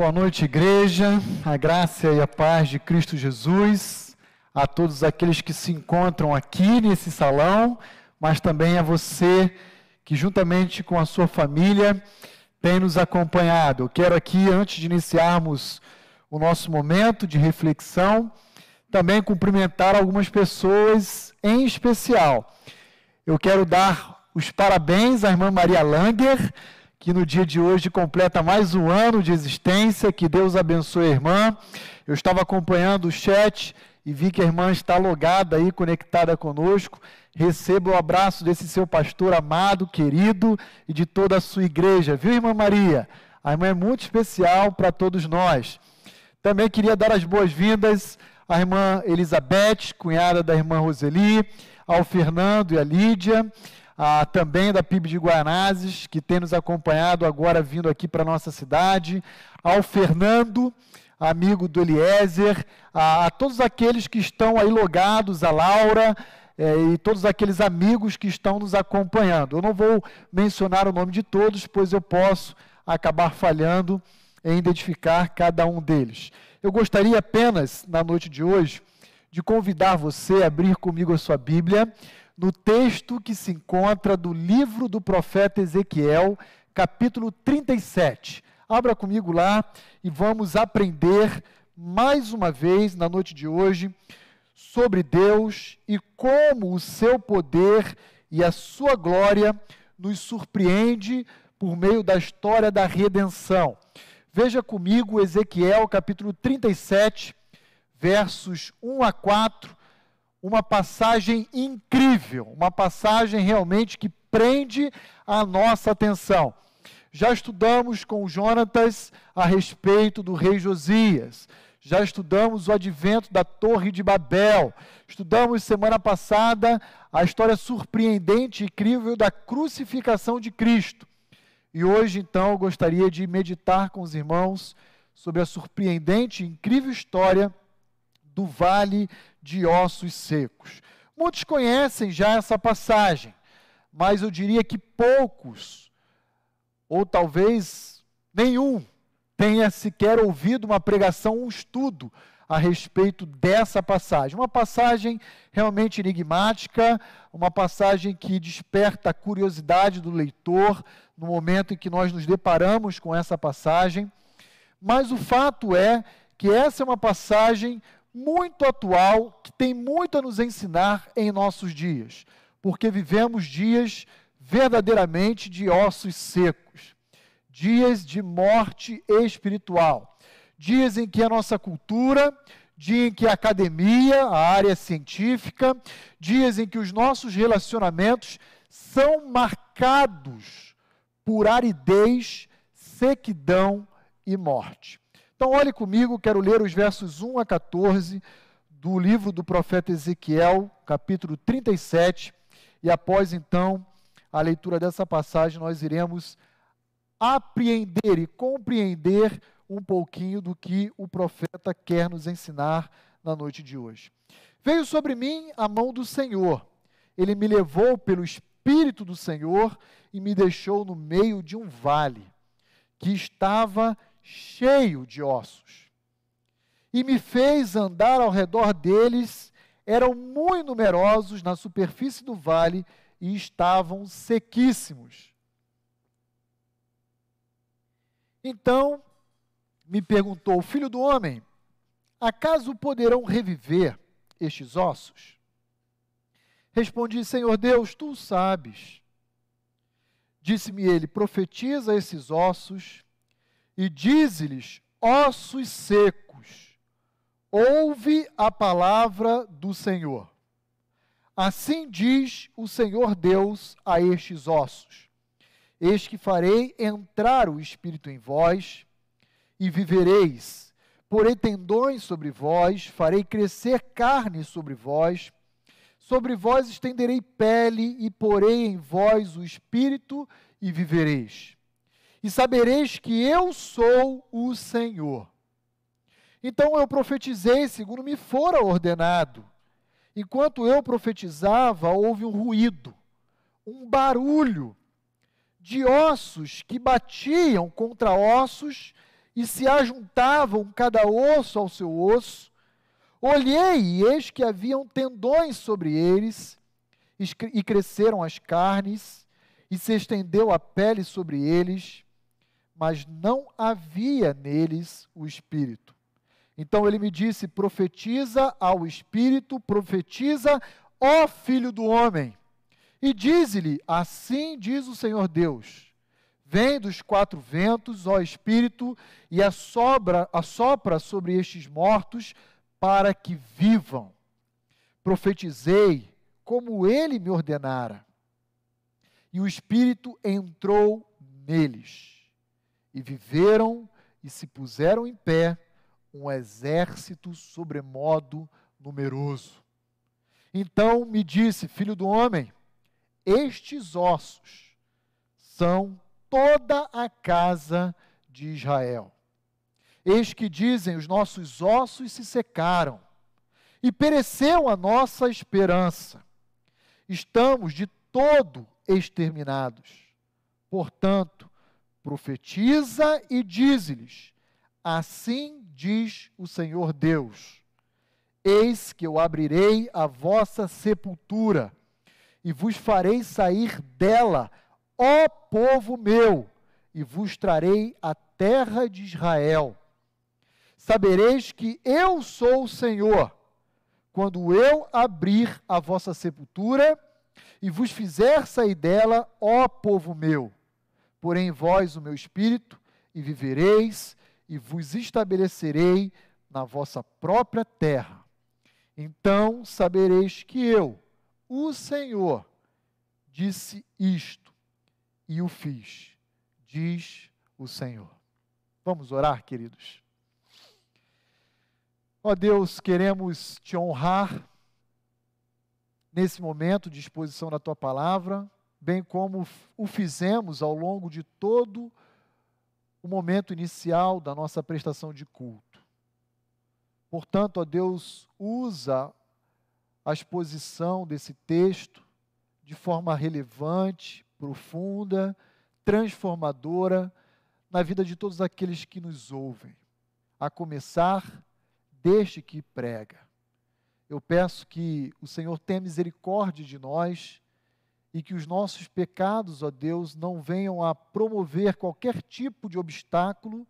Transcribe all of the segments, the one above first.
Boa noite, igreja. A graça e a paz de Cristo Jesus a todos aqueles que se encontram aqui nesse salão, mas também a você que, juntamente com a sua família, tem nos acompanhado. Eu quero aqui, antes de iniciarmos o nosso momento de reflexão, também cumprimentar algumas pessoas em especial. Eu quero dar os parabéns à irmã Maria Langer que no dia de hoje completa mais um ano de existência. Que Deus abençoe a irmã. Eu estava acompanhando o chat e vi que a irmã está logada aí, conectada conosco. Receba o abraço desse seu pastor amado, querido e de toda a sua igreja. Viu, irmã Maria? A irmã é muito especial para todos nós. Também queria dar as boas-vindas à irmã Elizabeth, cunhada da irmã Roseli, ao Fernando e à Lídia ah, também da PIB de Guanazes, que tem nos acompanhado agora vindo aqui para a nossa cidade, ao Fernando, amigo do Eliezer, a, a todos aqueles que estão aí logados, a Laura, é, e todos aqueles amigos que estão nos acompanhando. Eu não vou mencionar o nome de todos, pois eu posso acabar falhando em identificar cada um deles. Eu gostaria apenas, na noite de hoje, de convidar você a abrir comigo a sua Bíblia no texto que se encontra do livro do profeta Ezequiel, capítulo 37. Abra comigo lá e vamos aprender mais uma vez na noite de hoje sobre Deus e como o seu poder e a sua glória nos surpreende por meio da história da redenção. Veja comigo Ezequiel capítulo 37, versos 1 a 4 uma passagem incrível, uma passagem realmente que prende a nossa atenção. Já estudamos com Jonatas a respeito do rei Josias. Já estudamos o advento da Torre de Babel. Estudamos semana passada a história surpreendente e incrível da crucificação de Cristo. E hoje, então, eu gostaria de meditar com os irmãos sobre a surpreendente e incrível história do vale de ossos secos. Muitos conhecem já essa passagem, mas eu diria que poucos, ou talvez nenhum, tenha sequer ouvido uma pregação, um estudo a respeito dessa passagem. Uma passagem realmente enigmática, uma passagem que desperta a curiosidade do leitor no momento em que nós nos deparamos com essa passagem. Mas o fato é que essa é uma passagem muito atual, que tem muito a nos ensinar em nossos dias, porque vivemos dias verdadeiramente de ossos secos, dias de morte espiritual, dias em que a nossa cultura, dia em que a academia, a área científica, dias em que os nossos relacionamentos são marcados por aridez, sequidão e morte. Então, olhe comigo, quero ler os versos 1 a 14 do livro do profeta Ezequiel, capítulo 37, e após então a leitura dessa passagem, nós iremos apreender e compreender um pouquinho do que o profeta quer nos ensinar na noite de hoje. Veio sobre mim a mão do Senhor, ele me levou pelo Espírito do Senhor e me deixou no meio de um vale que estava cheio de ossos. E me fez andar ao redor deles, eram muito numerosos na superfície do vale e estavam sequíssimos. Então me perguntou: Filho do homem, acaso poderão reviver estes ossos? Respondi: Senhor Deus, tu sabes. Disse-me ele: Profetiza esses ossos e dize-lhes: ossos secos, ouve a palavra do Senhor. Assim diz o Senhor Deus a estes ossos: Eis que farei entrar o espírito em vós, e vivereis. Porei tendões sobre vós, farei crescer carne sobre vós, sobre vós estenderei pele, e porei em vós o espírito, e vivereis e sabereis que eu sou o Senhor. Então eu profetizei segundo me fora ordenado. Enquanto eu profetizava, houve um ruído, um barulho de ossos que batiam contra ossos, e se ajuntavam cada osso ao seu osso. Olhei, e eis que haviam tendões sobre eles, e cresceram as carnes, e se estendeu a pele sobre eles, mas não havia neles o espírito. Então ele me disse: profetiza ao espírito, profetiza, ó filho do homem, e diz-lhe: Assim diz o Senhor Deus Vem dos quatro ventos, ó Espírito, e assopra, assopra sobre estes mortos para que vivam. Profetizei como ele me ordenara. E o Espírito entrou neles. E viveram e se puseram em pé um exército sobremodo numeroso. Então me disse, filho do homem, estes ossos são toda a casa de Israel. Eis que dizem: os nossos ossos se secaram e pereceu a nossa esperança. Estamos de todo exterminados. Portanto, profetiza e dize-lhes: Assim diz o Senhor Deus: Eis que eu abrirei a vossa sepultura e vos farei sair dela Ó povo meu, e vos trarei a terra de Israel. Sabereis que eu sou o Senhor, quando eu abrir a vossa sepultura e vos fizer sair dela, ó povo meu. Porém, vós o meu espírito, e vivereis, e vos estabelecerei na vossa própria terra. Então sabereis que eu, o Senhor, disse isto e o fiz, diz o Senhor. Vamos orar, queridos. Ó Deus, queremos te honrar nesse momento de exposição da tua palavra, bem como o fizemos ao longo de todo o momento inicial da nossa prestação de culto. Portanto, ó Deus, usa a exposição desse texto de forma relevante, profunda, transformadora na vida de todos aqueles que nos ouvem, a começar deste que prega. Eu peço que o Senhor tenha misericórdia de nós e que os nossos pecados, ó Deus, não venham a promover qualquer tipo de obstáculo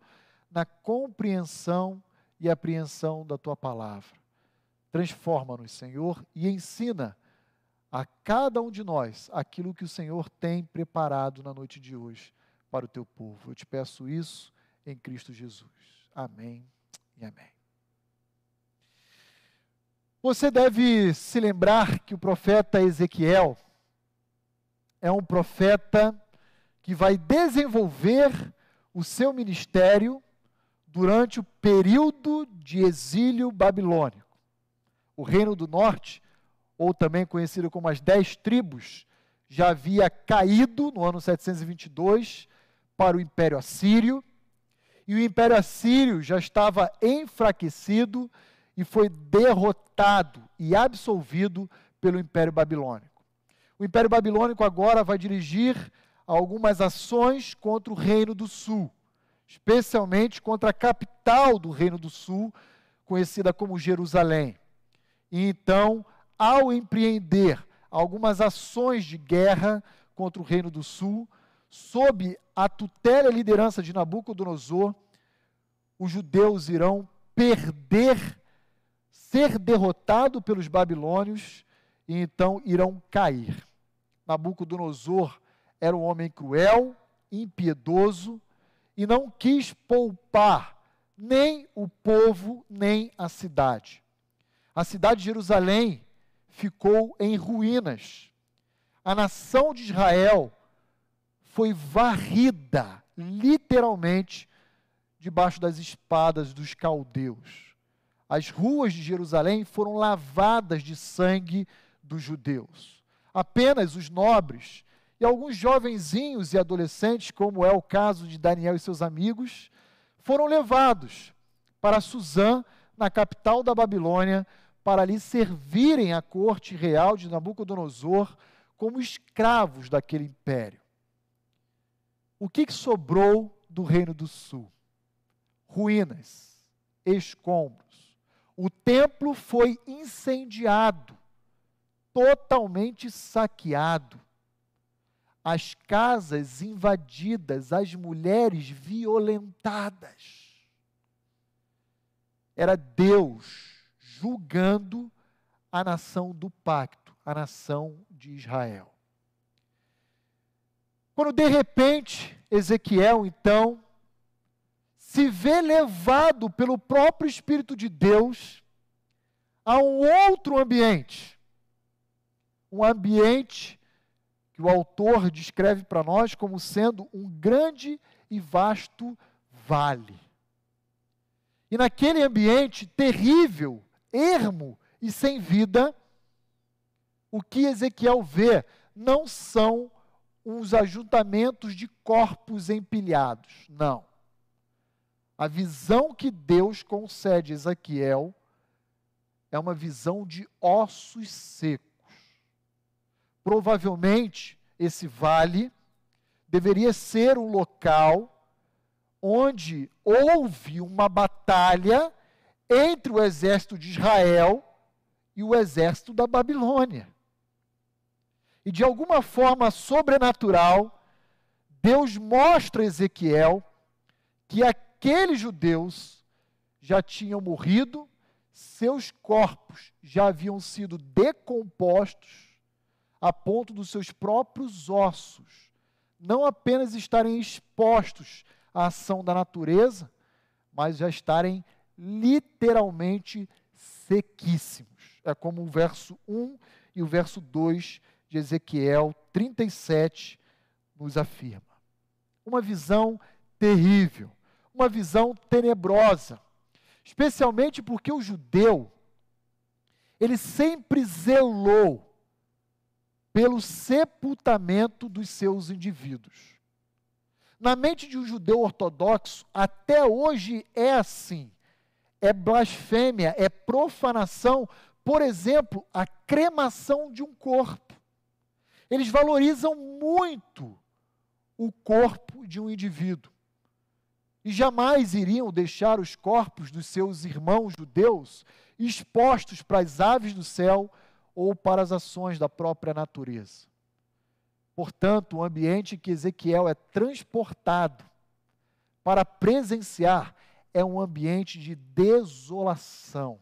na compreensão e apreensão da tua palavra. Transforma-nos, Senhor, e ensina a cada um de nós aquilo que o Senhor tem preparado na noite de hoje para o teu povo. Eu te peço isso em Cristo Jesus. Amém e amém. Você deve se lembrar que o profeta Ezequiel é um profeta que vai desenvolver o seu ministério durante o período de exílio babilônico. O reino do norte ou também conhecido como as dez tribos, já havia caído no ano 722 para o Império Assírio, e o Império Assírio já estava enfraquecido e foi derrotado e absolvido pelo Império Babilônico. O Império Babilônico agora vai dirigir algumas ações contra o Reino do Sul, especialmente contra a capital do Reino do Sul, conhecida como Jerusalém. E então ao empreender algumas ações de guerra contra o Reino do Sul, sob a tutela e liderança de Nabucodonosor, os judeus irão perder, ser derrotados pelos babilônios e então irão cair. Nabucodonosor era um homem cruel, impiedoso e não quis poupar nem o povo, nem a cidade. A cidade de Jerusalém ficou em ruínas. A nação de Israel foi varrida, literalmente, debaixo das espadas dos caldeus. As ruas de Jerusalém foram lavadas de sangue dos judeus. Apenas os nobres e alguns jovenzinhos e adolescentes, como é o caso de Daniel e seus amigos, foram levados para Suzã, na capital da Babilônia, para lhe servirem à corte real de Nabucodonosor como escravos daquele império. O que, que sobrou do reino do sul? ruínas, escombros. O templo foi incendiado, totalmente saqueado. As casas invadidas, as mulheres violentadas. Era Deus julgando a nação do pacto, a nação de Israel. Quando de repente Ezequiel, então, se vê levado pelo próprio Espírito de Deus a um outro ambiente, um ambiente que o autor descreve para nós como sendo um grande e vasto vale. E naquele ambiente terrível, ermo e sem vida, o que Ezequiel vê não são uns ajuntamentos de corpos empilhados. Não. A visão que Deus concede a Ezequiel é uma visão de ossos secos. Provavelmente, esse vale deveria ser um local onde houve uma batalha entre o exército de Israel e o exército da Babilônia. E de alguma forma sobrenatural, Deus mostra a Ezequiel que aqueles judeus já tinham morrido, seus corpos já haviam sido decompostos a ponto dos seus próprios ossos não apenas estarem expostos à ação da natureza, mas já estarem literalmente sequíssimos. É como o verso 1 e o verso 2 de Ezequiel 37 nos afirma. Uma visão terrível, uma visão tenebrosa, especialmente porque o judeu ele sempre zelou pelo sepultamento dos seus indivíduos. Na mente de um judeu ortodoxo, até hoje é assim. É blasfêmia, é profanação, por exemplo, a cremação de um corpo. Eles valorizam muito o corpo de um indivíduo. E jamais iriam deixar os corpos dos seus irmãos judeus expostos para as aves do céu ou para as ações da própria natureza. Portanto, o ambiente que Ezequiel é transportado para presenciar é um ambiente de desolação,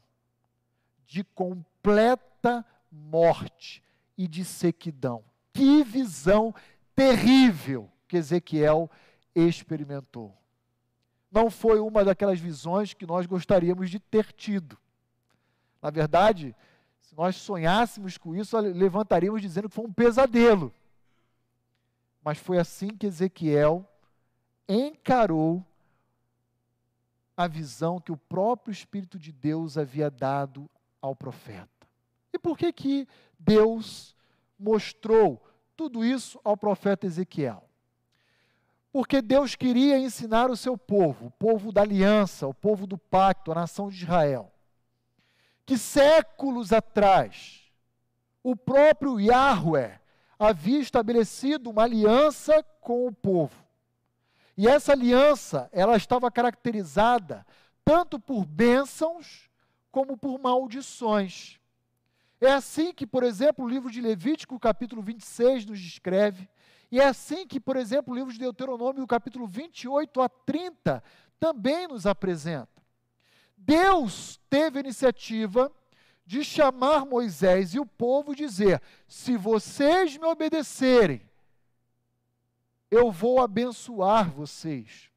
de completa morte e de sequidão. Que visão terrível que Ezequiel experimentou. Não foi uma daquelas visões que nós gostaríamos de ter tido. Na verdade, se nós sonhássemos com isso, levantaríamos dizendo que foi um pesadelo. Mas foi assim que Ezequiel encarou a visão que o próprio Espírito de Deus havia dado ao profeta. E por que que Deus mostrou tudo isso ao profeta Ezequiel. Porque Deus queria ensinar o seu povo, o povo da aliança, o povo do pacto, a nação de Israel, que séculos atrás o próprio Yahweh havia estabelecido uma aliança com o povo. E essa aliança, ela estava caracterizada tanto por bênçãos como por maldições. É assim que, por exemplo, o livro de Levítico, capítulo 26, nos descreve. E é assim que, por exemplo, o livro de Deuteronômio, capítulo 28 a 30, também nos apresenta. Deus teve a iniciativa de chamar Moisés e o povo e dizer: se vocês me obedecerem, eu vou abençoar vocês.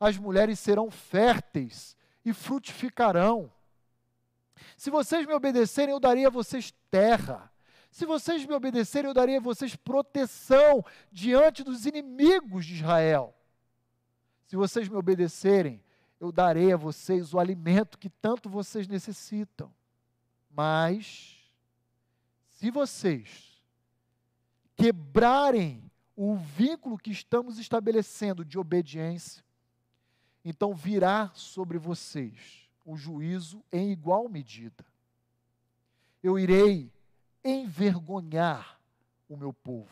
As mulheres serão férteis e frutificarão. Se vocês me obedecerem, eu daria a vocês terra. Se vocês me obedecerem, eu daria a vocês proteção diante dos inimigos de Israel. Se vocês me obedecerem, eu darei a vocês o alimento que tanto vocês necessitam. Mas, se vocês quebrarem o vínculo que estamos estabelecendo de obediência, então virá sobre vocês o juízo em igual medida. Eu irei envergonhar o meu povo,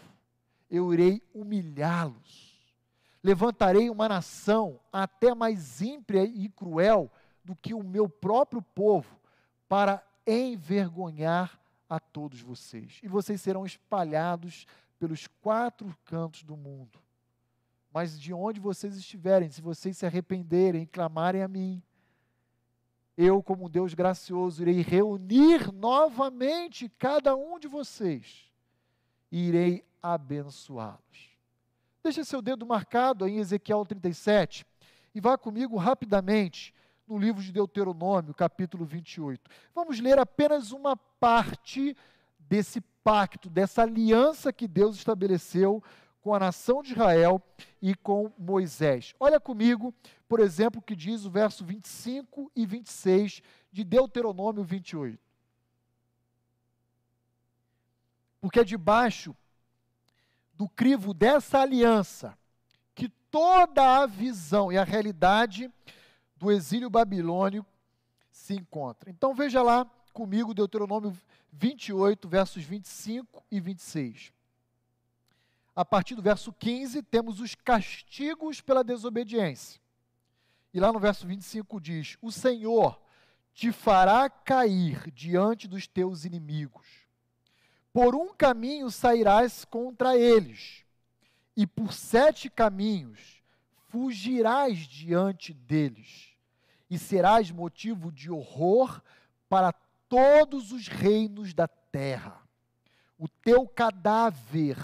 eu irei humilhá-los. Levantarei uma nação até mais ímpia e cruel do que o meu próprio povo, para envergonhar a todos vocês. E vocês serão espalhados pelos quatro cantos do mundo. Mas de onde vocês estiverem, se vocês se arrependerem e clamarem a mim, eu, como Deus gracioso, irei reunir novamente cada um de vocês e irei abençoá-los. Deixa seu dedo marcado aí em Ezequiel 37 e vá comigo rapidamente no livro de Deuteronômio, capítulo 28. Vamos ler apenas uma parte desse pacto, dessa aliança que Deus estabeleceu com a nação de Israel e com Moisés. Olha comigo, por exemplo, o que diz o verso 25 e 26 de Deuteronômio 28. Porque debaixo do crivo dessa aliança que toda a visão e a realidade do exílio babilônico se encontra. Então veja lá comigo Deuteronômio 28, versos 25 e 26. A partir do verso 15, temos os castigos pela desobediência. E lá no verso 25 diz: O Senhor te fará cair diante dos teus inimigos. Por um caminho sairás contra eles, e por sete caminhos fugirás diante deles e serás motivo de horror para todos os reinos da terra. O teu cadáver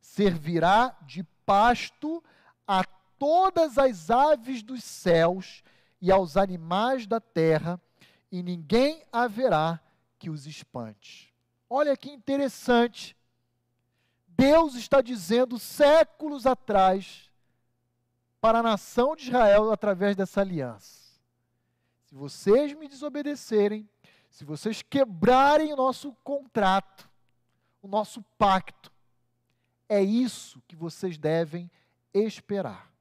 servirá de pasto a todas as aves dos céus e aos animais da terra, e ninguém haverá que os espante. Olha que interessante. Deus está dizendo séculos atrás para a nação de Israel através dessa aliança se vocês me desobedecerem, se vocês quebrarem o nosso contrato, o nosso pacto, é isso que vocês devem esperar: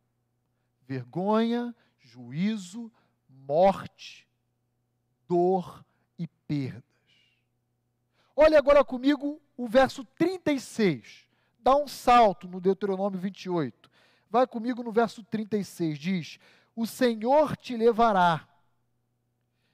vergonha, juízo, morte, dor e perdas. Olha agora comigo o verso 36. Dá um salto no Deuteronômio 28. Vai comigo no verso 36. Diz: O Senhor te levará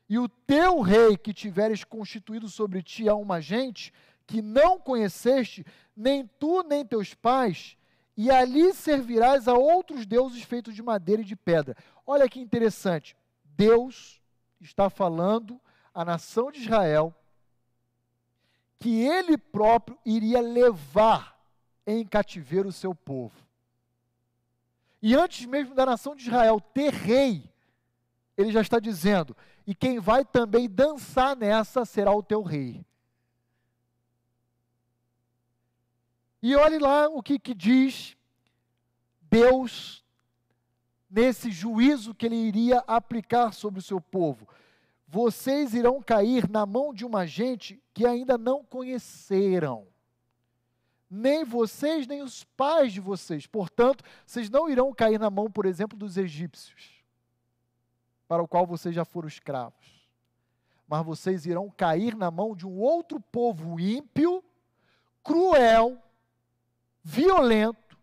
e o teu rei que tiveres constituído sobre ti a uma gente que não conheceste, nem tu nem teus pais, e ali servirás a outros deuses feitos de madeira e de pedra. Olha que interessante. Deus está falando à nação de Israel que ele próprio iria levar em cativeiro o seu povo. E antes mesmo da nação de Israel ter rei, ele já está dizendo: e quem vai também dançar nessa será o teu rei. E olhe lá o que, que diz Deus nesse juízo que ele iria aplicar sobre o seu povo. Vocês irão cair na mão de uma gente que ainda não conheceram. Nem vocês, nem os pais de vocês. Portanto, vocês não irão cair na mão, por exemplo, dos egípcios para o qual vocês já foram escravos. Mas vocês irão cair na mão de um outro povo ímpio, cruel, violento,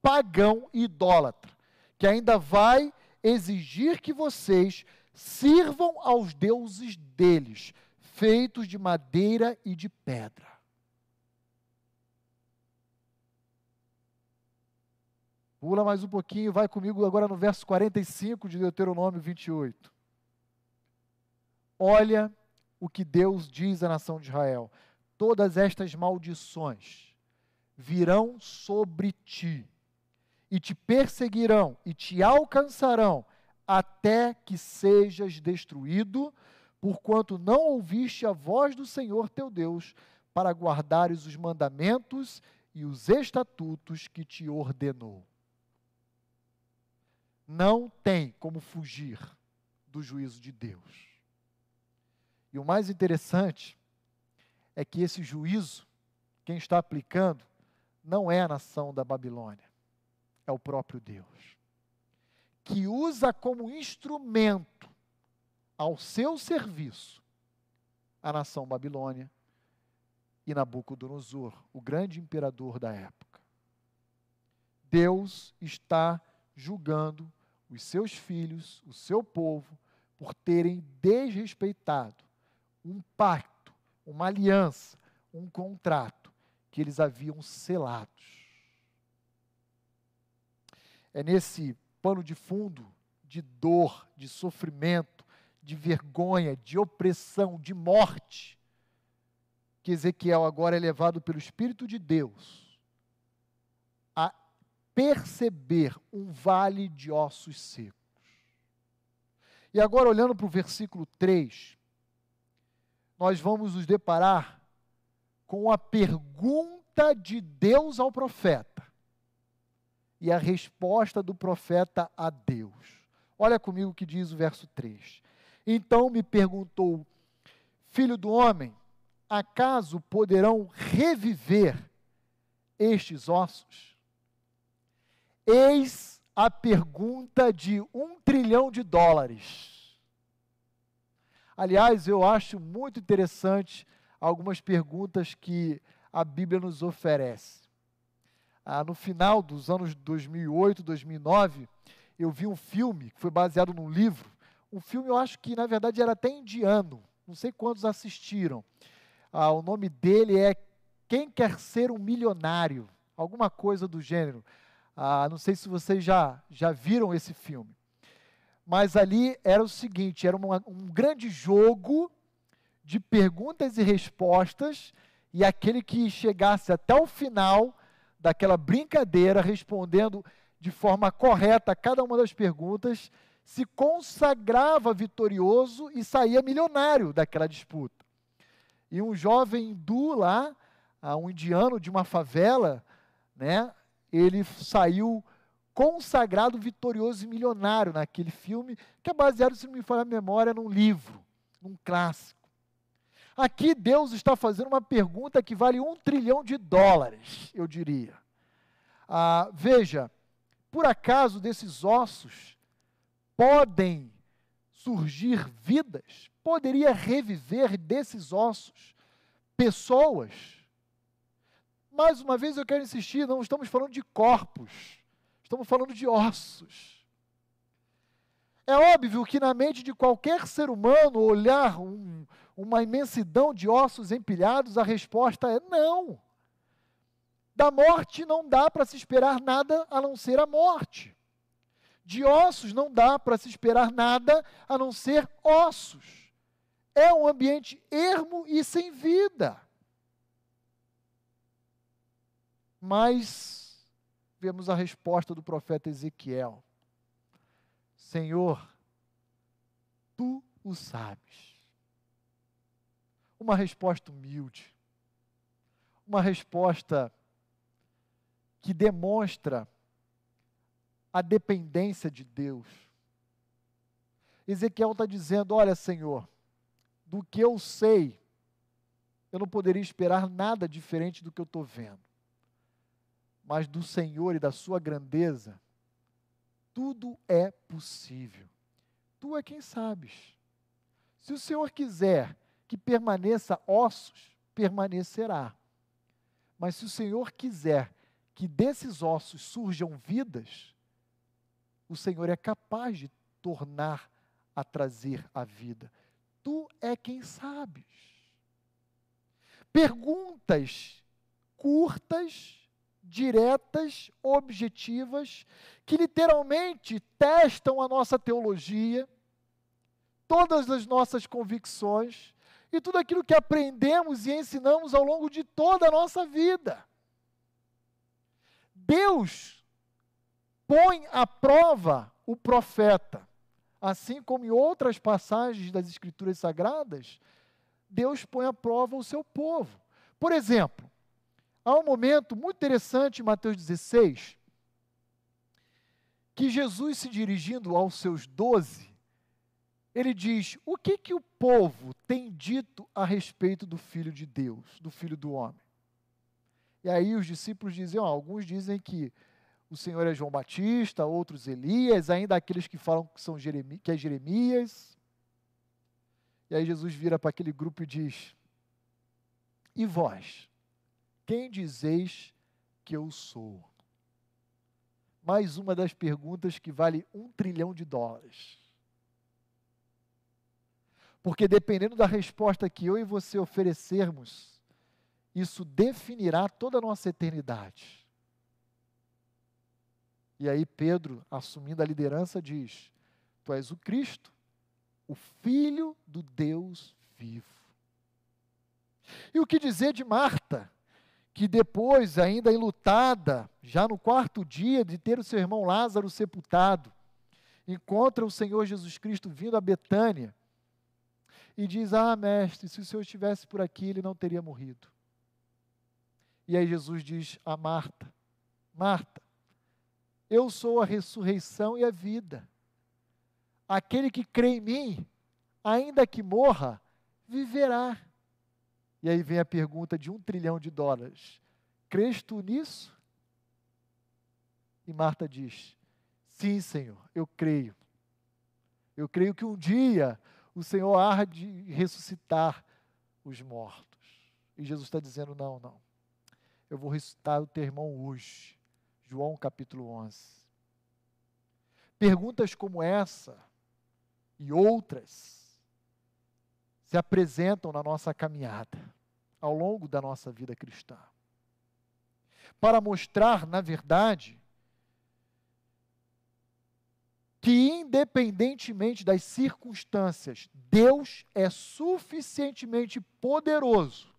pagão e idólatra, que ainda vai exigir que vocês sirvam aos deuses deles, feitos de madeira e de pedra. Pula mais um pouquinho, vai comigo agora no verso 45 de Deuteronômio 28. Olha o que Deus diz à nação de Israel: todas estas maldições virão sobre ti, e te perseguirão, e te alcançarão, até que sejas destruído, porquanto não ouviste a voz do Senhor teu Deus, para guardares os mandamentos e os estatutos que te ordenou não tem como fugir do juízo de Deus. E o mais interessante é que esse juízo, quem está aplicando, não é a nação da Babilônia, é o próprio Deus, que usa como instrumento ao seu serviço a nação Babilônia e Nabucodonosor, o grande imperador da época. Deus está julgando os seus filhos, o seu povo, por terem desrespeitado um pacto, uma aliança, um contrato que eles haviam selados. É nesse pano de fundo de dor, de sofrimento, de vergonha, de opressão, de morte, que Ezequiel agora é levado pelo Espírito de Deus a perceber um vale de ossos secos. E agora, olhando para o versículo 3, nós vamos nos deparar com a pergunta de Deus ao profeta e a resposta do profeta a Deus. Olha comigo o que diz o verso 3. Então me perguntou, filho do homem, acaso poderão reviver estes ossos? Eis a pergunta de um trilhão de dólares. Aliás, eu acho muito interessante algumas perguntas que a Bíblia nos oferece. Ah, no final dos anos 2008, 2009, eu vi um filme que foi baseado num livro. Um filme, eu acho que na verdade era até indiano. Não sei quantos assistiram. Ah, o nome dele é Quem Quer Ser um Milionário? Alguma coisa do gênero. Ah, não sei se vocês já, já viram esse filme. Mas ali era o seguinte: era uma, um grande jogo de perguntas e respostas, e aquele que chegasse até o final daquela brincadeira respondendo de forma correta cada uma das perguntas, se consagrava vitorioso e saía milionário daquela disputa. E um jovem hindu lá, ah, um indiano de uma favela, né, ele saiu consagrado vitorioso e milionário naquele filme, que é baseado, se não me falha a memória, num livro, num clássico. Aqui Deus está fazendo uma pergunta que vale um trilhão de dólares, eu diria. Ah, veja, por acaso desses ossos podem surgir vidas? Poderia reviver desses ossos pessoas? Mais uma vez eu quero insistir, não estamos falando de corpos, estamos falando de ossos. É óbvio que na mente de qualquer ser humano olhar um, uma imensidão de ossos empilhados, a resposta é não. Da morte não dá para se esperar nada a não ser a morte. De ossos não dá para se esperar nada a não ser ossos. É um ambiente ermo e sem vida. Mas vemos a resposta do profeta Ezequiel: Senhor, tu o sabes. Uma resposta humilde, uma resposta que demonstra a dependência de Deus. Ezequiel está dizendo: Olha, Senhor, do que eu sei, eu não poderia esperar nada diferente do que eu estou vendo. Mas do Senhor e da Sua grandeza, tudo é possível. Tu é quem sabes. Se o Senhor quiser que permaneça ossos, permanecerá. Mas se o Senhor quiser que desses ossos surjam vidas, o Senhor é capaz de tornar a trazer a vida. Tu é quem sabes. Perguntas curtas, diretas, objetivas, que literalmente testam a nossa teologia, todas as nossas convicções e tudo aquilo que aprendemos e ensinamos ao longo de toda a nossa vida. Deus põe à prova o profeta, assim como em outras passagens das Escrituras Sagradas, Deus põe à prova o seu povo. Por exemplo, há um momento muito interessante em Mateus 16, que Jesus se dirigindo aos seus doze, ele diz: O que que o povo tem dito a respeito do Filho de Deus, do Filho do Homem? E aí os discípulos dizem, ó, alguns dizem que o Senhor é João Batista, outros Elias, ainda aqueles que falam que, são que é Jeremias. E aí Jesus vira para aquele grupo e diz: E vós, quem dizeis que eu sou? mais uma das perguntas que vale um trilhão de dólares. Porque dependendo da resposta que eu e você oferecermos, isso definirá toda a nossa eternidade. E aí Pedro, assumindo a liderança, diz: Tu és o Cristo, o Filho do Deus vivo. E o que dizer de Marta, que depois, ainda enlutada, já no quarto dia de ter o seu irmão Lázaro sepultado, encontra o Senhor Jesus Cristo vindo a Betânia e diz: Ah, mestre, se o Senhor estivesse por aqui, ele não teria morrido. E aí Jesus diz a Marta: Marta, eu sou a ressurreição e a vida. Aquele que crê em mim, ainda que morra, viverá. E aí vem a pergunta de um trilhão de dólares: Crês tu nisso? E Marta diz: Sim, Senhor, eu creio. Eu creio que um dia o Senhor há de ressuscitar os mortos. E Jesus está dizendo: Não, não. Eu vou ressuscitar o teu irmão hoje. João capítulo 11. Perguntas como essa e outras se apresentam na nossa caminhada, ao longo da nossa vida cristã. Para mostrar, na verdade, que independentemente das circunstâncias, Deus é suficientemente poderoso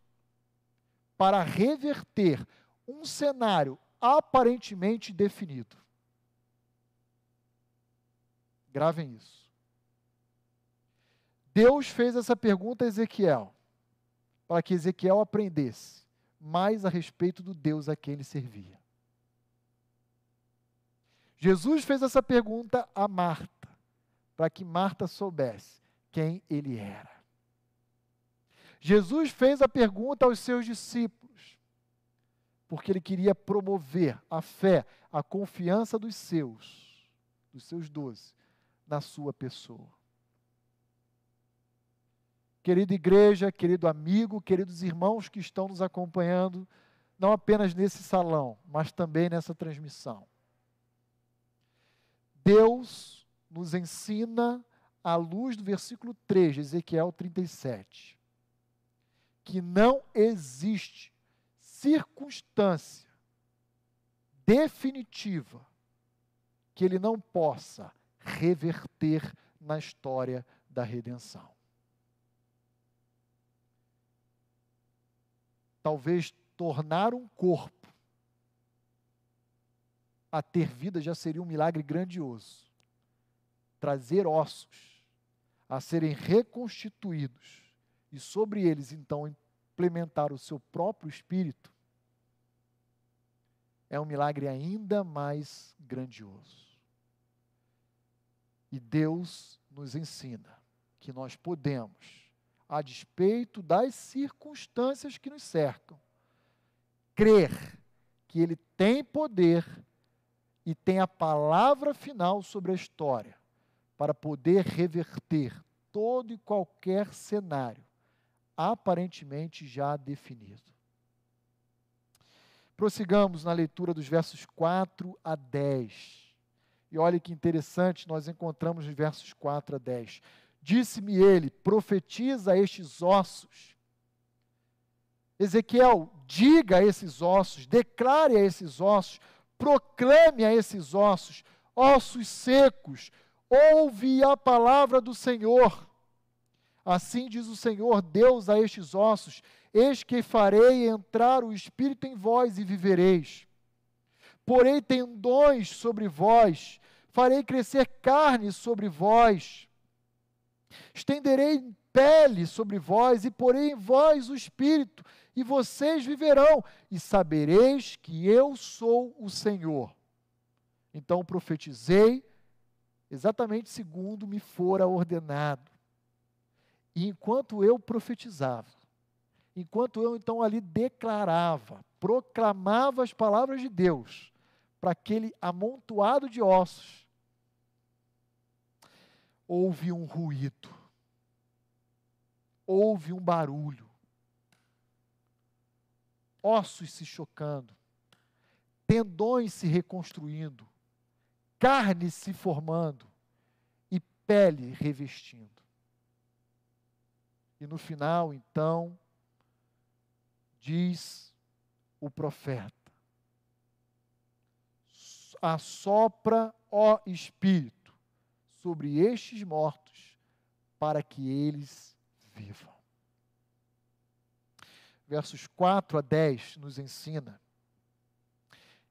para reverter um cenário aparentemente definido. Gravem isso. Deus fez essa pergunta a Ezequiel, para que Ezequiel aprendesse mais a respeito do Deus a quem ele servia. Jesus fez essa pergunta a Marta, para que Marta soubesse quem ele era. Jesus fez a pergunta aos seus discípulos, porque ele queria promover a fé, a confiança dos seus, dos seus doze, na sua pessoa. Querida igreja, querido amigo, queridos irmãos que estão nos acompanhando, não apenas nesse salão, mas também nessa transmissão. Deus nos ensina, à luz do versículo 3 de Ezequiel 37, que não existe circunstância definitiva que ele não possa reverter na história da redenção. Talvez tornar um corpo a ter vida já seria um milagre grandioso. Trazer ossos a serem reconstituídos e sobre eles então implementar o seu próprio espírito é um milagre ainda mais grandioso. E Deus nos ensina que nós podemos, a despeito das circunstâncias que nos cercam, crer que Ele tem poder e tem a palavra final sobre a história para poder reverter todo e qualquer cenário aparentemente já definido. Prossigamos na leitura dos versos 4 a 10. E olhe que interessante, nós encontramos nos versos 4 a 10. Disse-me ele: profetiza estes ossos. Ezequiel, diga a esses ossos, declare a esses ossos, proclame a esses ossos: ossos secos, ouve a palavra do Senhor. Assim diz o Senhor Deus a estes ossos: Eis que farei entrar o espírito em vós e vivereis. Porei tendões sobre vós, farei crescer carne sobre vós. Estenderei pele sobre vós e porei em vós o espírito, e vocês viverão, e sabereis que eu sou o Senhor. Então profetizei exatamente segundo me fora ordenado. E enquanto eu profetizava, enquanto eu então ali declarava, proclamava as palavras de Deus para aquele amontoado de ossos, houve um ruído, houve um barulho, ossos se chocando, tendões se reconstruindo, carne se formando e pele revestindo. E no final, então, diz o profeta: Assopra, ó Espírito, sobre estes mortos, para que eles vivam. Versos 4 a 10 nos ensina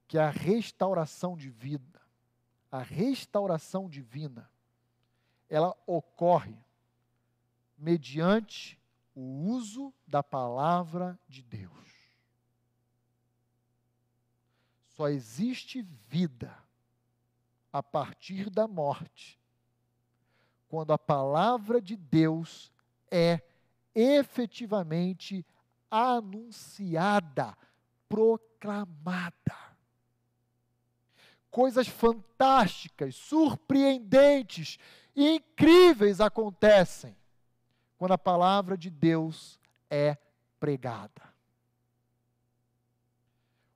que a restauração de vida, a restauração divina, ela ocorre mediante o uso da palavra de Deus. Só existe vida a partir da morte quando a palavra de Deus é efetivamente anunciada, proclamada. Coisas fantásticas, surpreendentes, incríveis acontecem quando a palavra de Deus é pregada.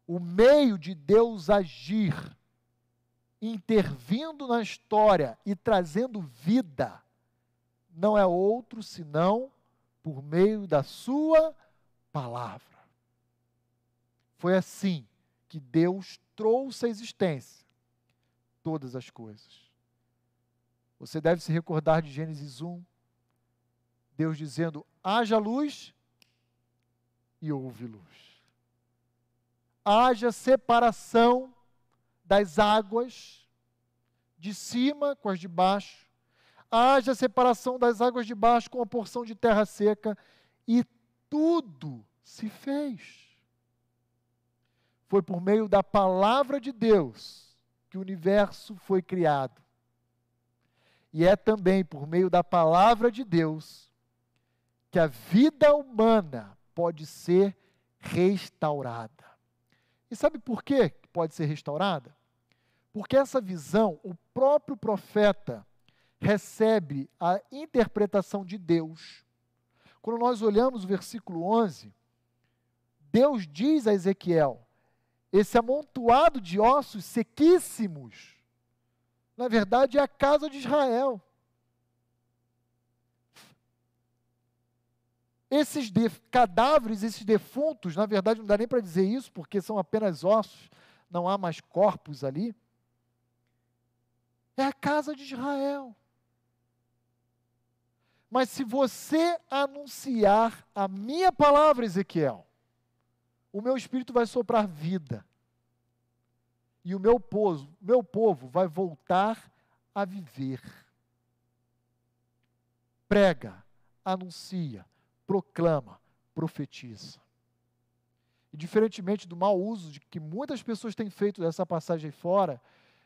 O meio de Deus agir, intervindo na história e trazendo vida, não é outro senão por meio da Sua palavra. Foi assim que Deus trouxe à existência todas as coisas. Você deve se recordar de Gênesis 1, Deus dizendo: haja luz e houve luz. Haja separação das águas de cima com as de baixo. Haja separação das águas de baixo com a porção de terra seca. E tudo se fez. Foi por meio da palavra de Deus que o universo foi criado. E é também por meio da palavra de Deus que a vida humana pode ser restaurada. E sabe por que pode ser restaurada? Porque essa visão, o próprio profeta recebe a interpretação de Deus. Quando nós olhamos o versículo 11, Deus diz a Ezequiel: esse amontoado de ossos sequíssimos, na verdade é a casa de Israel. Esses cadáveres, esses defuntos, na verdade não dá nem para dizer isso, porque são apenas ossos, não há mais corpos ali. É a casa de Israel. Mas se você anunciar a minha palavra, Ezequiel, o meu espírito vai soprar vida. E o meu povo, meu povo vai voltar a viver. Prega, anuncia, proclama, profetiza. E diferentemente do mau uso de que muitas pessoas têm feito dessa passagem fora,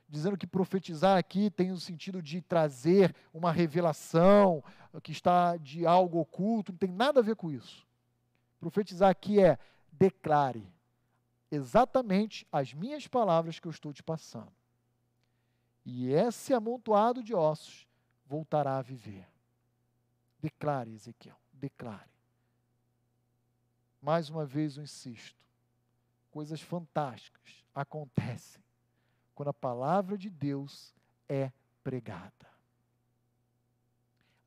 dizendo que profetizar aqui tem o sentido de trazer uma revelação que está de algo oculto, não tem nada a ver com isso. Profetizar aqui é declare exatamente as minhas palavras que eu estou te passando. E esse amontoado de ossos voltará a viver. Declare, Ezequiel, declare. Mais uma vez eu insisto: coisas fantásticas acontecem quando a palavra de Deus é pregada.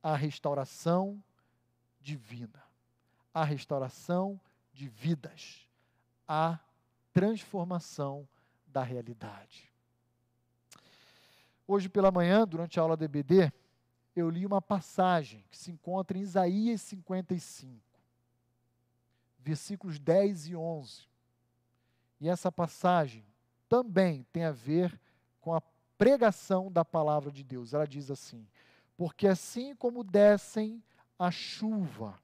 A restauração divina, a restauração de vidas, a transformação da realidade. Hoje pela manhã, durante a aula da EBD, eu li uma passagem que se encontra em Isaías 55 versículos 10 e 11. E essa passagem também tem a ver com a pregação da palavra de Deus. Ela diz assim: Porque assim como descem a chuva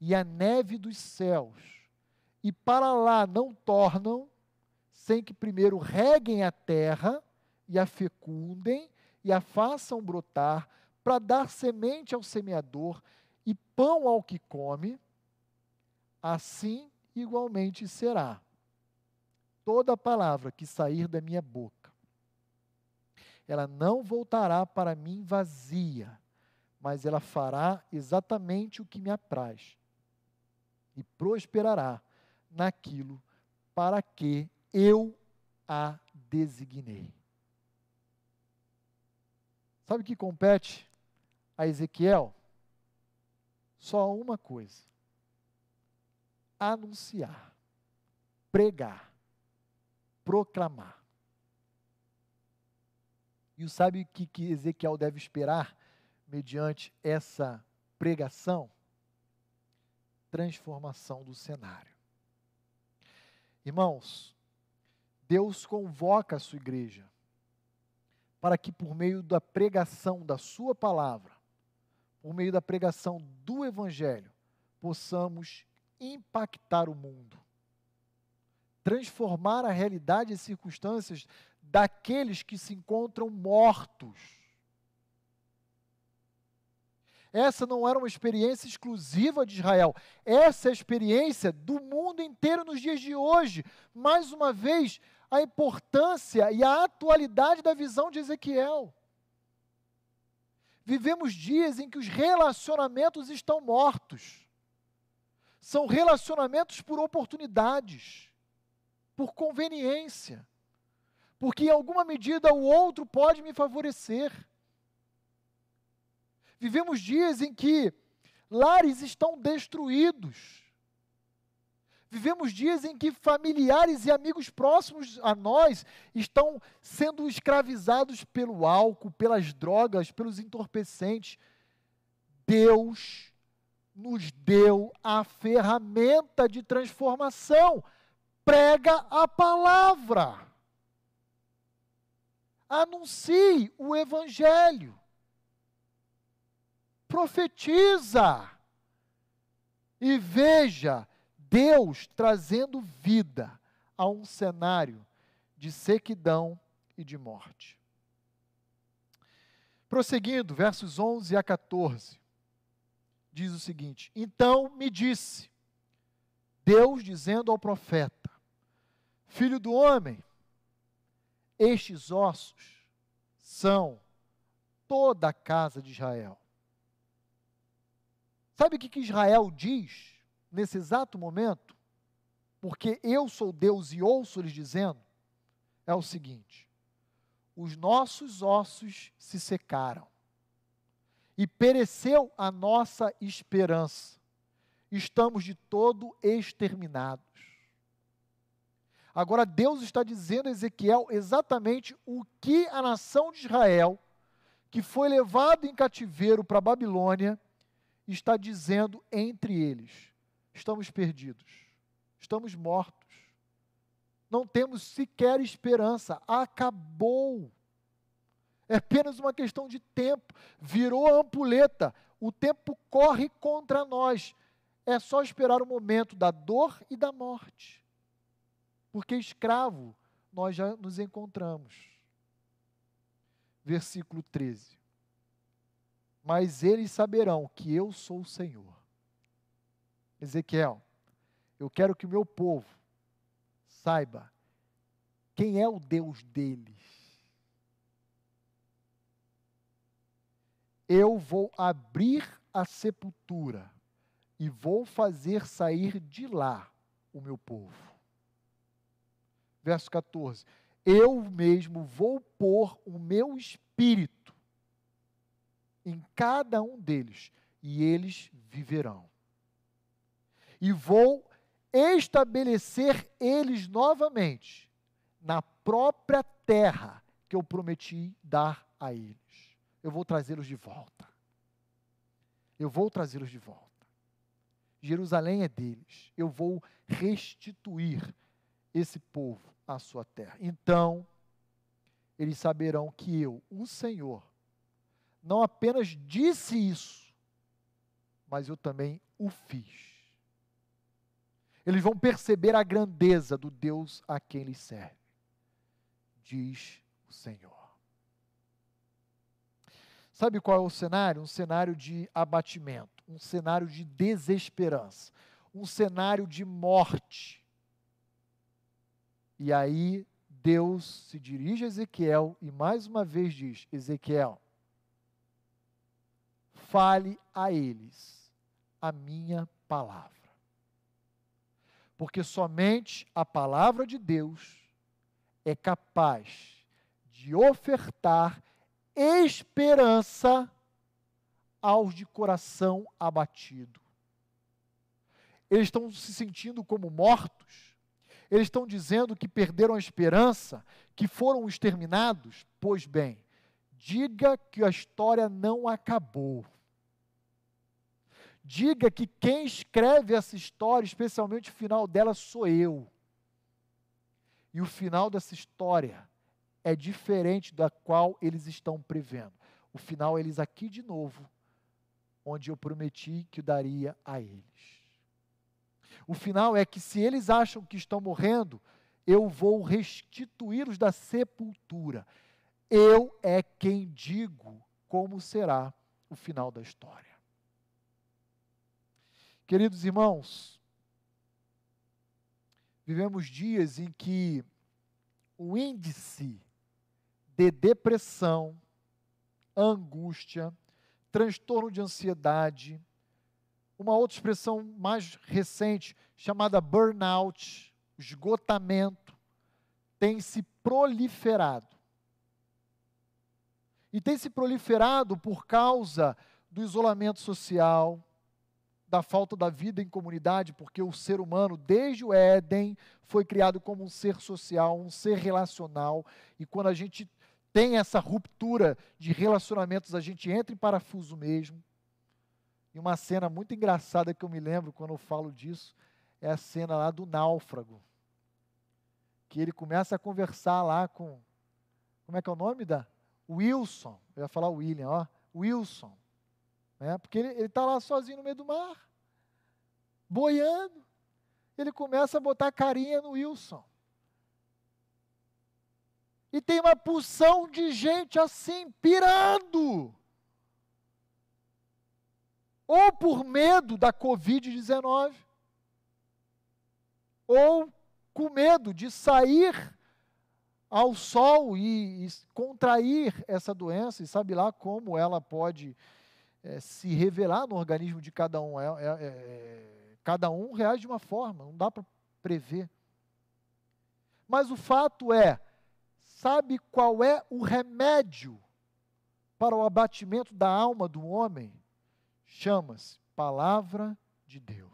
e a neve dos céus, e para lá não tornam, sem que primeiro reguem a terra e a fecundem e a façam brotar, para dar semente ao semeador e pão ao que come, assim igualmente será toda palavra que sair da minha boca. Ela não voltará para mim vazia, mas ela fará exatamente o que me apraz e prosperará naquilo para que eu a designei. Sabe o que compete a Ezequiel? Só uma coisa: anunciar, pregar, proclamar. E sabe o que, que Ezequiel deve esperar mediante essa pregação? Transformação do cenário. Irmãos, Deus convoca a sua igreja para que, por meio da pregação da Sua palavra, por meio da pregação do Evangelho, possamos impactar o mundo, transformar a realidade e circunstâncias daqueles que se encontram mortos. Essa não era uma experiência exclusiva de Israel, essa é a experiência do mundo inteiro nos dias de hoje. Mais uma vez, a importância e a atualidade da visão de Ezequiel. Vivemos dias em que os relacionamentos estão mortos. São relacionamentos por oportunidades, por conveniência, porque em alguma medida o outro pode me favorecer. Vivemos dias em que lares estão destruídos Vivemos dias em que familiares e amigos próximos a nós estão sendo escravizados pelo álcool, pelas drogas, pelos entorpecentes. Deus nos deu a ferramenta de transformação. Prega a palavra. Anuncie o evangelho. Profetiza. E veja Deus trazendo vida a um cenário de sequidão e de morte. Prosseguindo, versos 11 a 14, diz o seguinte: Então me disse, Deus dizendo ao profeta: Filho do homem, estes ossos são toda a casa de Israel. Sabe o que Israel diz nesse exato momento, porque eu sou Deus e ouço lhes dizendo, é o seguinte: os nossos ossos se secaram e pereceu a nossa esperança. Estamos de todo exterminados. Agora Deus está dizendo a Ezequiel exatamente o que a nação de Israel, que foi levado em cativeiro para a Babilônia, está dizendo entre eles estamos perdidos, estamos mortos, não temos sequer esperança, acabou. É apenas uma questão de tempo, virou a ampulheta, o tempo corre contra nós. É só esperar o momento da dor e da morte. Porque escravo nós já nos encontramos. Versículo 13. Mas eles saberão que eu sou o Senhor Ezequiel, eu quero que o meu povo saiba quem é o Deus deles. Eu vou abrir a sepultura e vou fazer sair de lá o meu povo. Verso 14: Eu mesmo vou pôr o meu espírito em cada um deles, e eles viverão e vou estabelecer eles novamente na própria terra que eu prometi dar a eles. Eu vou trazê-los de volta. Eu vou trazê-los de volta. Jerusalém é deles. Eu vou restituir esse povo à sua terra. Então, eles saberão que eu, o Senhor, não apenas disse isso, mas eu também o fiz. Eles vão perceber a grandeza do Deus a quem eles servem, diz o Senhor. Sabe qual é o cenário? Um cenário de abatimento, um cenário de desesperança, um cenário de morte. E aí Deus se dirige a Ezequiel e mais uma vez diz: Ezequiel, fale a eles a minha palavra porque somente a palavra de Deus é capaz de ofertar esperança aos de coração abatido. Eles estão se sentindo como mortos, eles estão dizendo que perderam a esperança, que foram exterminados. Pois bem, diga que a história não acabou. Diga que quem escreve essa história, especialmente o final dela, sou eu. E o final dessa história é diferente da qual eles estão prevendo. O final eles aqui de novo, onde eu prometi que daria a eles. O final é que se eles acham que estão morrendo, eu vou restituí-los da sepultura. Eu é quem digo como será o final da história. Queridos irmãos, vivemos dias em que o índice de depressão, angústia, transtorno de ansiedade, uma outra expressão mais recente chamada burnout, esgotamento, tem se proliferado. E tem se proliferado por causa do isolamento social, da falta da vida em comunidade, porque o ser humano, desde o Éden, foi criado como um ser social, um ser relacional, e quando a gente tem essa ruptura de relacionamentos, a gente entra em parafuso mesmo. E uma cena muito engraçada que eu me lembro quando eu falo disso é a cena lá do náufrago. Que ele começa a conversar lá com. Como é que é o nome da? Wilson. Eu ia falar William, ó. Wilson. Né? Porque ele está lá sozinho no meio do mar, boiando. Ele começa a botar carinha no Wilson. E tem uma pulsão de gente assim, pirando. Ou por medo da Covid-19, ou com medo de sair ao sol e, e, contrair essa doença, e sabe lá como ela pode é, se revelar no organismo de cada um. É, é, é, cada um reage de uma forma, não dá para prever. Mas o fato é, Sabe qual é o remédio para o abatimento da alma do homem? Chama-se Palavra de Deus.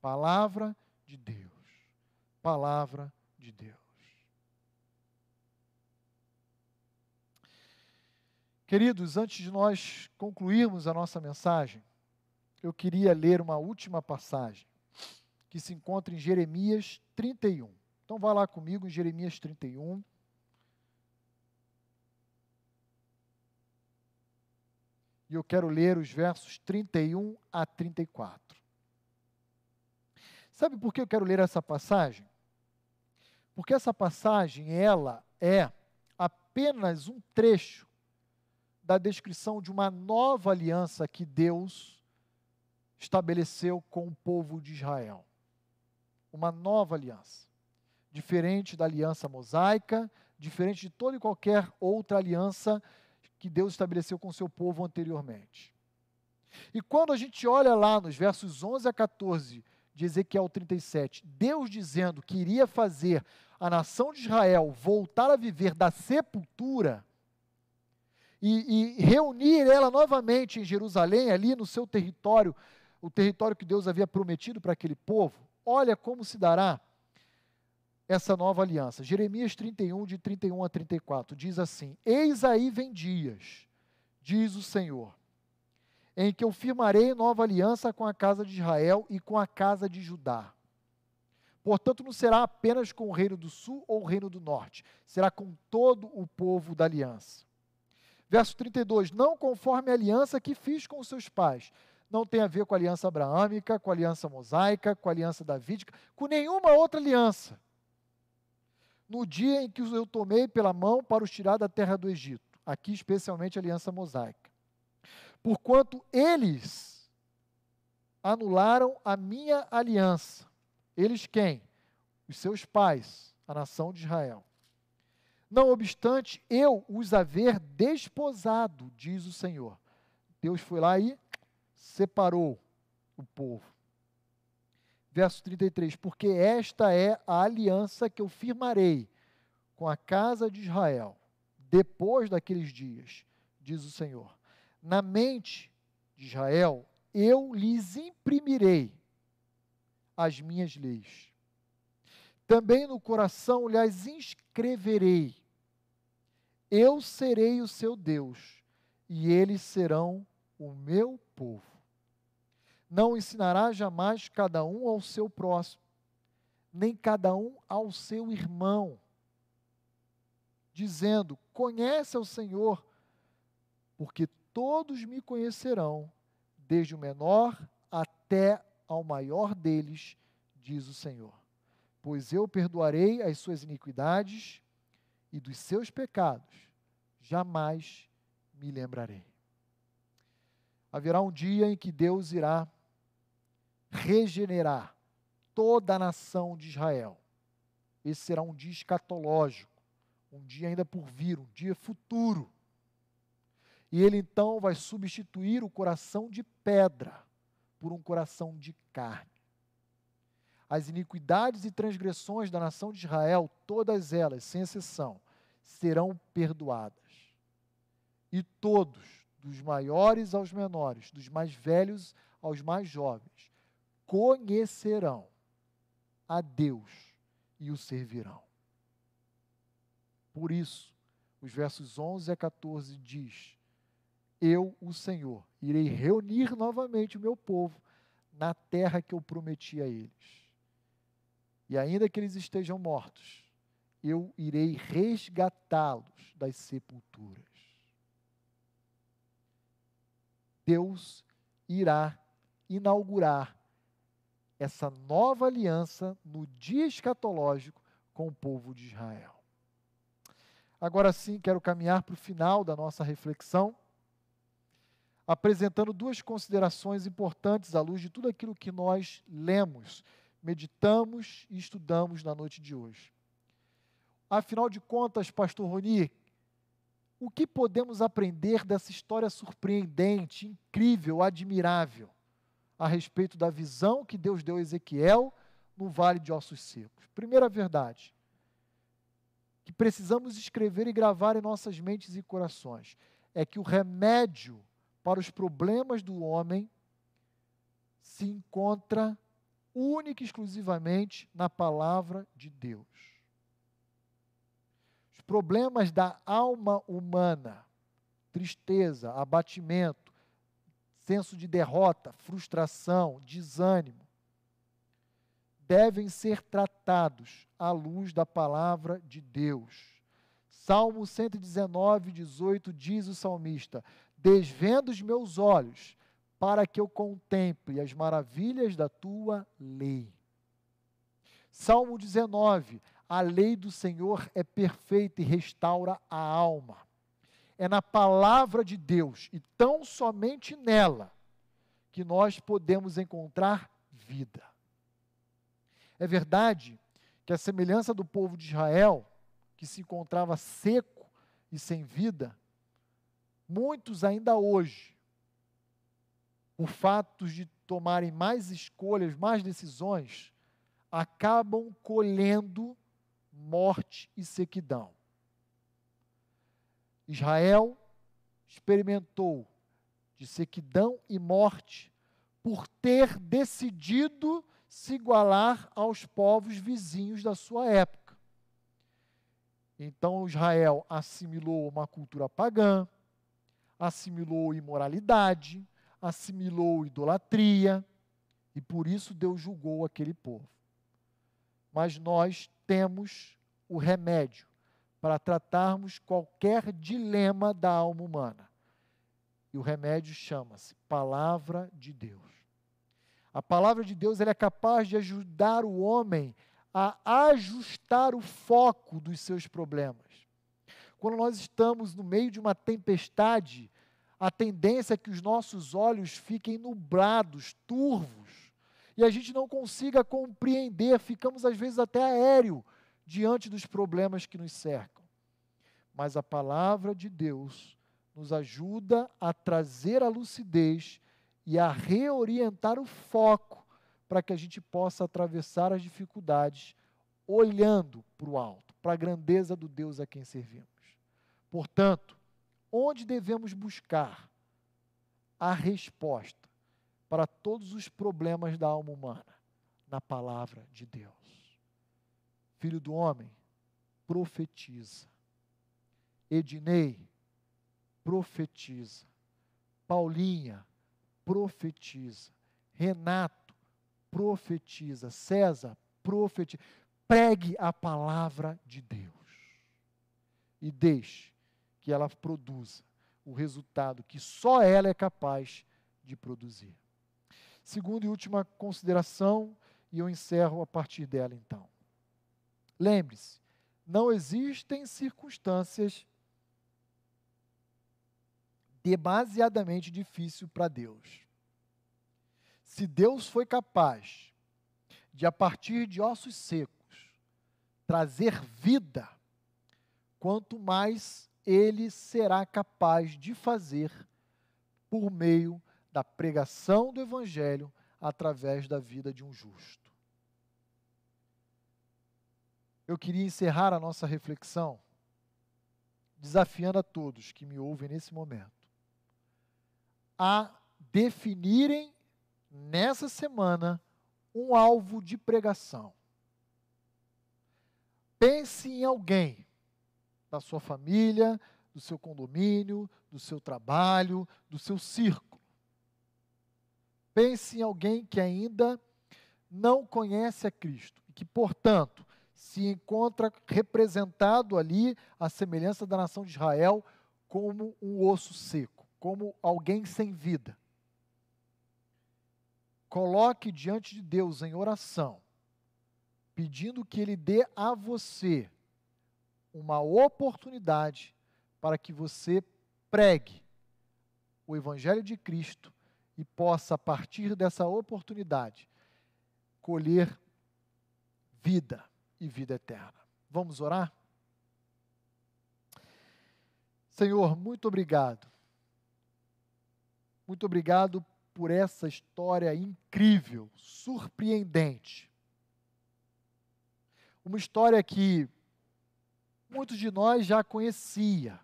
Palavra de Deus. Palavra de Deus. Queridos, antes de nós concluirmos a nossa mensagem, eu queria ler uma última passagem que se encontra em Jeremias 31. Então vá lá comigo em Jeremias 31. E eu quero ler os versos 31 a 34. Sabe por que eu quero ler essa passagem? Porque essa passagem, ela é apenas um trecho da descrição de uma nova aliança que Deus estabeleceu com o povo de Israel. Uma nova aliança. Diferente da aliança mosaica, diferente de toda e qualquer outra aliança que Deus estabeleceu com seu povo anteriormente. E quando a gente olha lá nos versos 11 a 14 de Ezequiel 37, Deus dizendo que iria fazer a nação de Israel voltar a viver da sepultura e, e reunir ela novamente em Jerusalém, ali no seu território, o território que Deus havia prometido para aquele povo, olha como se dará essa nova aliança. Jeremias 31, de 31 a 34, diz assim: Eis aí vem dias, diz o Senhor, em que eu firmarei nova aliança com a casa de Israel e com a casa de Judá. Portanto, não será apenas com o reino do sul ou o reino do norte, será com todo o povo da aliança. Verso 32: Não conforme a aliança que fiz com os seus pais, não tem a ver com a aliança abraâmica, com a aliança mosaica, com a aliança davídica, com nenhuma outra aliança no dia em que eu tomei pela mão para os tirar da terra do Egito, aqui especialmente a aliança mosaica. Porquanto eles anularam a minha aliança. Eles quem? Os seus pais, a nação de Israel. Não obstante, eu os haver desposado, diz o Senhor. Deus foi lá e separou o povo verso 33: Porque esta é a aliança que eu firmarei com a casa de Israel, depois daqueles dias, diz o Senhor. Na mente de Israel, eu lhes imprimirei as minhas leis. Também no coração lhes inscreverei. Eu serei o seu Deus, e eles serão o meu povo. Não ensinará jamais cada um ao seu próximo, nem cada um ao seu irmão, dizendo: Conhece ao Senhor, porque todos me conhecerão, desde o menor até ao maior deles, diz o Senhor. Pois eu perdoarei as suas iniquidades e dos seus pecados jamais me lembrarei. Haverá um dia em que Deus irá regenerar toda a nação de Israel. Esse será um dia escatológico, um dia ainda por vir, um dia futuro. E ele então vai substituir o coração de pedra por um coração de carne. As iniquidades e transgressões da nação de Israel, todas elas, sem exceção, serão perdoadas. E todos, dos maiores aos menores, dos mais velhos aos mais jovens, conhecerão a Deus e o servirão. Por isso, os versos 11 a 14 diz: Eu, o Senhor, irei reunir novamente o meu povo na terra que eu prometi a eles. E ainda que eles estejam mortos, eu irei resgatá-los das sepulturas. Deus irá inaugurar essa nova aliança no dia escatológico com o povo de Israel. Agora sim, quero caminhar para o final da nossa reflexão, apresentando duas considerações importantes à luz de tudo aquilo que nós lemos, meditamos e estudamos na noite de hoje. Afinal de contas, Pastor Roni, o que podemos aprender dessa história surpreendente, incrível, admirável, a respeito da visão que Deus deu a Ezequiel no vale de ossos secos? Primeira verdade, que precisamos escrever e gravar em nossas mentes e corações, é que o remédio para os problemas do homem se encontra única e exclusivamente na palavra de Deus problemas da alma humana, tristeza, abatimento, senso de derrota, frustração, desânimo, devem ser tratados à luz da palavra de Deus. Salmo 119, 18 diz o salmista: Desvendo os meus olhos, para que eu contemple as maravilhas da tua lei. Salmo 19: a lei do Senhor é perfeita e restaura a alma. É na palavra de Deus e tão somente nela que nós podemos encontrar vida. É verdade que a semelhança do povo de Israel, que se encontrava seco e sem vida, muitos ainda hoje, por fatos de tomarem mais escolhas, mais decisões, acabam colhendo morte e sequidão. Israel experimentou de sequidão e morte por ter decidido se igualar aos povos vizinhos da sua época. Então Israel assimilou uma cultura pagã, assimilou imoralidade, assimilou idolatria, e por isso Deus julgou aquele povo. Mas nós temos o remédio para tratarmos qualquer dilema da alma humana. E o remédio chama-se Palavra de Deus. A palavra de Deus é capaz de ajudar o homem a ajustar o foco dos seus problemas. Quando nós estamos no meio de uma tempestade, a tendência é que os nossos olhos fiquem nublados, turvos, e a gente não consiga compreender, ficamos às vezes até aéreo diante dos problemas que nos cercam. Mas a palavra de Deus nos ajuda a trazer a lucidez e a reorientar o foco para que a gente possa atravessar as dificuldades olhando para o alto, para a grandeza do Deus a quem servimos. Portanto, onde devemos buscar a resposta para todos os problemas da alma humana? Na palavra de Deus. Filho do homem, profetiza. Ednei, profetiza. Paulinha, profetiza. Renato, profetiza. César, profetiza. Pregue a palavra de Deus. E deixe que ela produza o resultado que só ela é capaz de produzir. Segunda e última consideração, e eu encerro a partir dela então. Lembre-se, não existem circunstâncias demasiadamente difíceis para Deus. Se Deus foi capaz de, a partir de ossos secos, trazer vida, quanto mais Ele será capaz de fazer por meio da pregação do Evangelho através da vida de um justo. Eu queria encerrar a nossa reflexão desafiando a todos que me ouvem nesse momento a definirem nessa semana um alvo de pregação. Pense em alguém da sua família, do seu condomínio, do seu trabalho, do seu círculo. Pense em alguém que ainda não conhece a Cristo e que, portanto, se encontra representado ali à semelhança da nação de Israel como um osso seco, como alguém sem vida. Coloque diante de Deus em oração, pedindo que Ele dê a você uma oportunidade para que você pregue o Evangelho de Cristo e possa, a partir dessa oportunidade, colher vida e vida eterna. Vamos orar? Senhor, muito obrigado. Muito obrigado por essa história incrível, surpreendente. Uma história que muitos de nós já conhecia,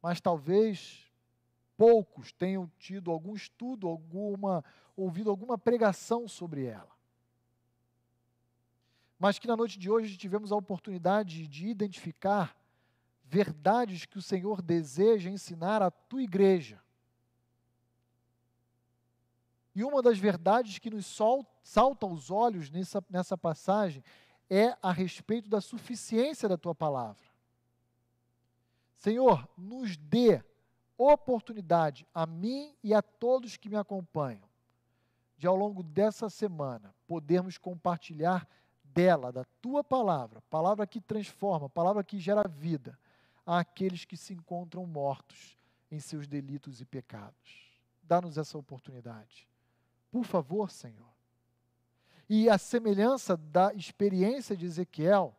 mas talvez poucos tenham tido algum estudo, alguma ouvido alguma pregação sobre ela mas que na noite de hoje tivemos a oportunidade de identificar verdades que o Senhor deseja ensinar à tua igreja. E uma das verdades que nos salta aos olhos nessa, nessa passagem é a respeito da suficiência da tua palavra. Senhor, nos dê oportunidade a mim e a todos que me acompanham, de ao longo dessa semana podermos compartilhar dela, da tua palavra, palavra que transforma, palavra que gera vida, àqueles que se encontram mortos em seus delitos e pecados. Dá-nos essa oportunidade. Por favor, Senhor. E a semelhança da experiência de Ezequiel,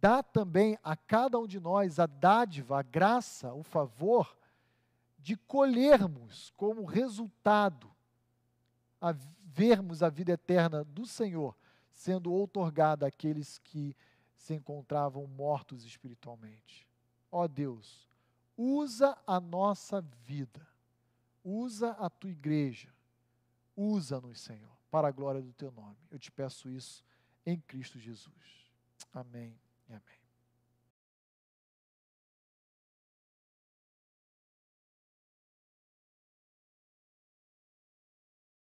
dá também a cada um de nós a dádiva, a graça, o favor de colhermos como resultado a vermos a vida eterna do Senhor sendo outorgada àqueles que se encontravam mortos espiritualmente. Ó oh Deus, usa a nossa vida, usa a tua igreja, usa-nos, Senhor, para a glória do teu nome. Eu te peço isso em Cristo Jesus. Amém e amém.